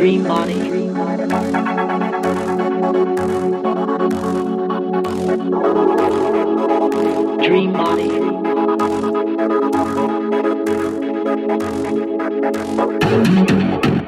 dream body. Dream body. Dream body.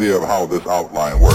Idea of how this outline works,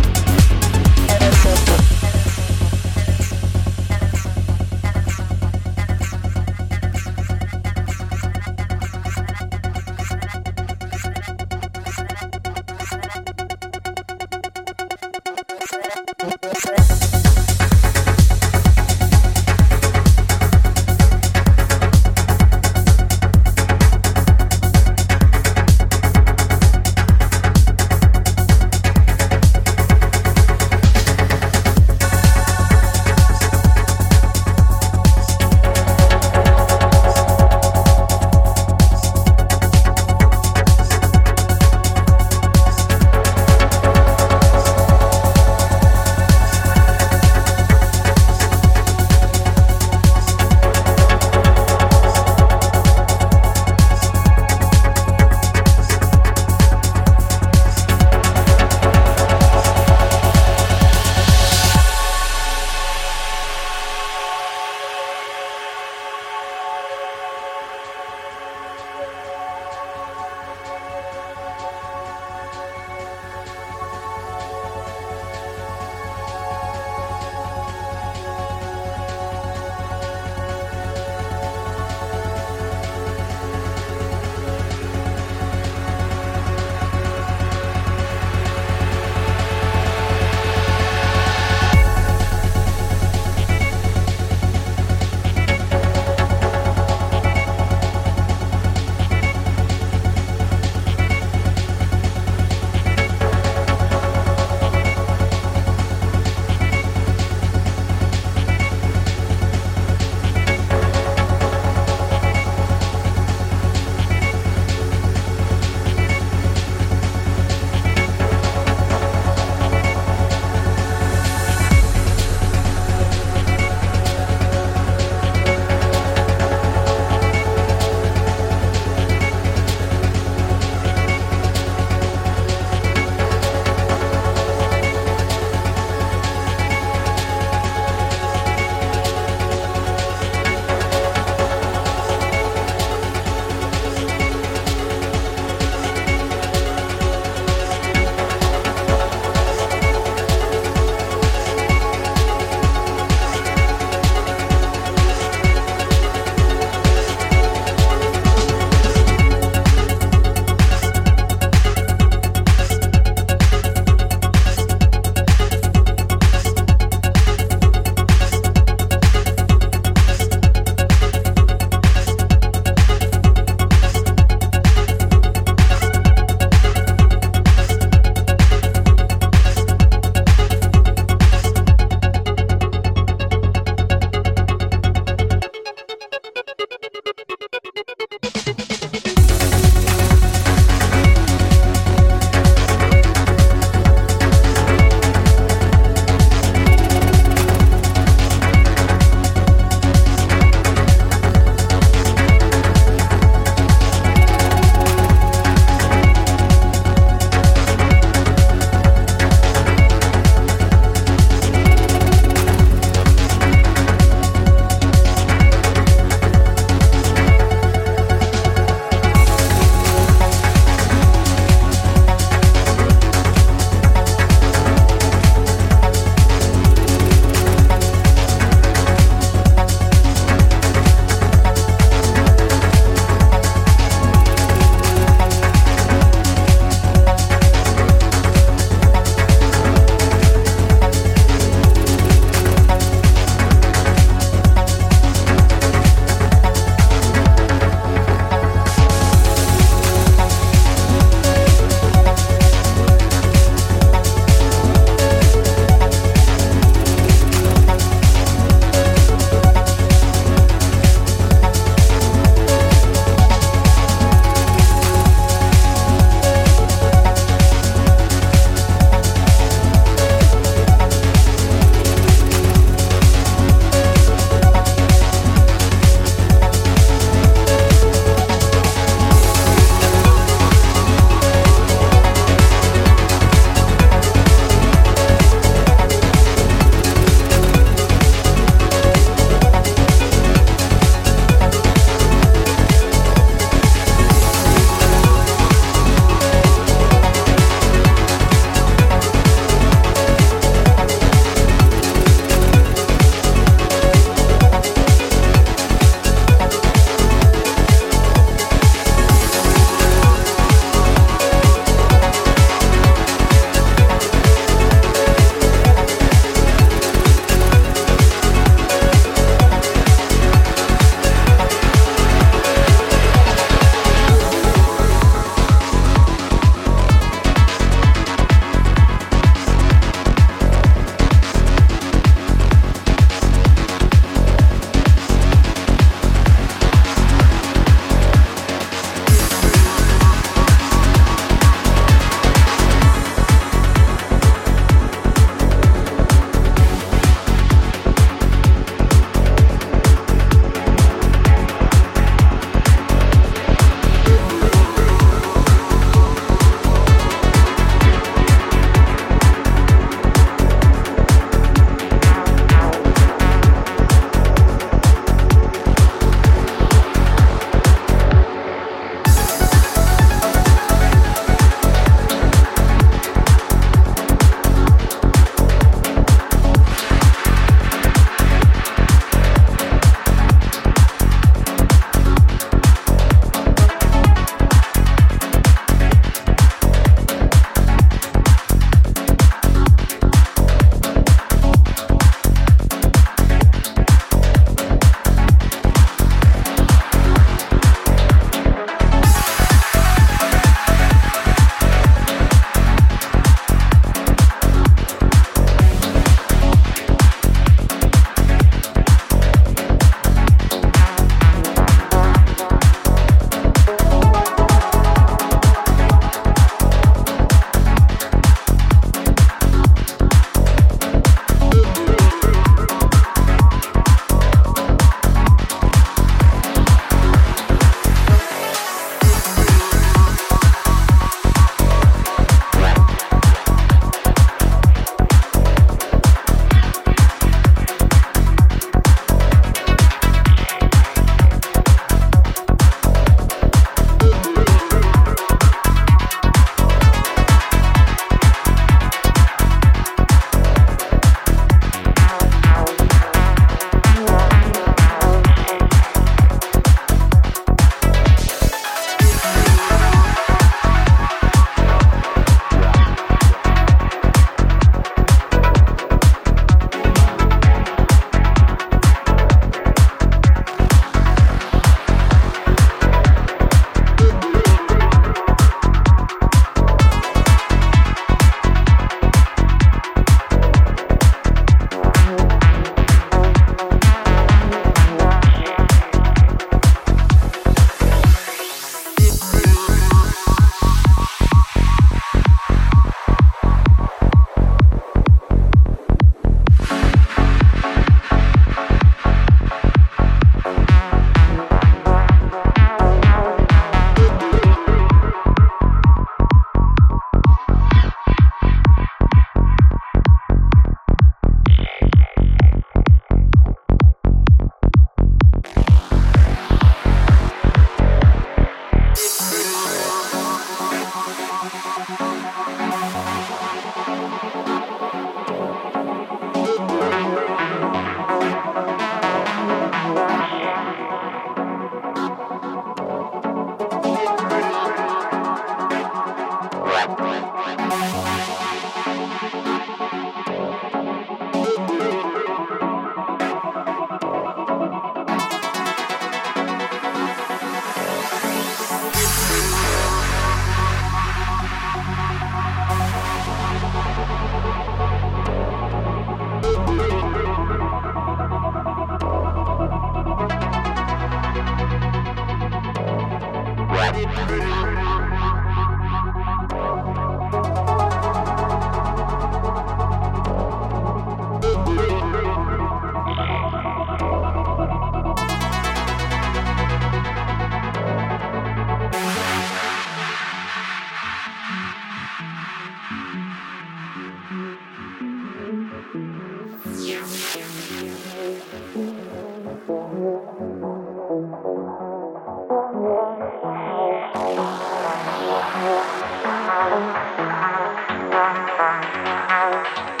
Thank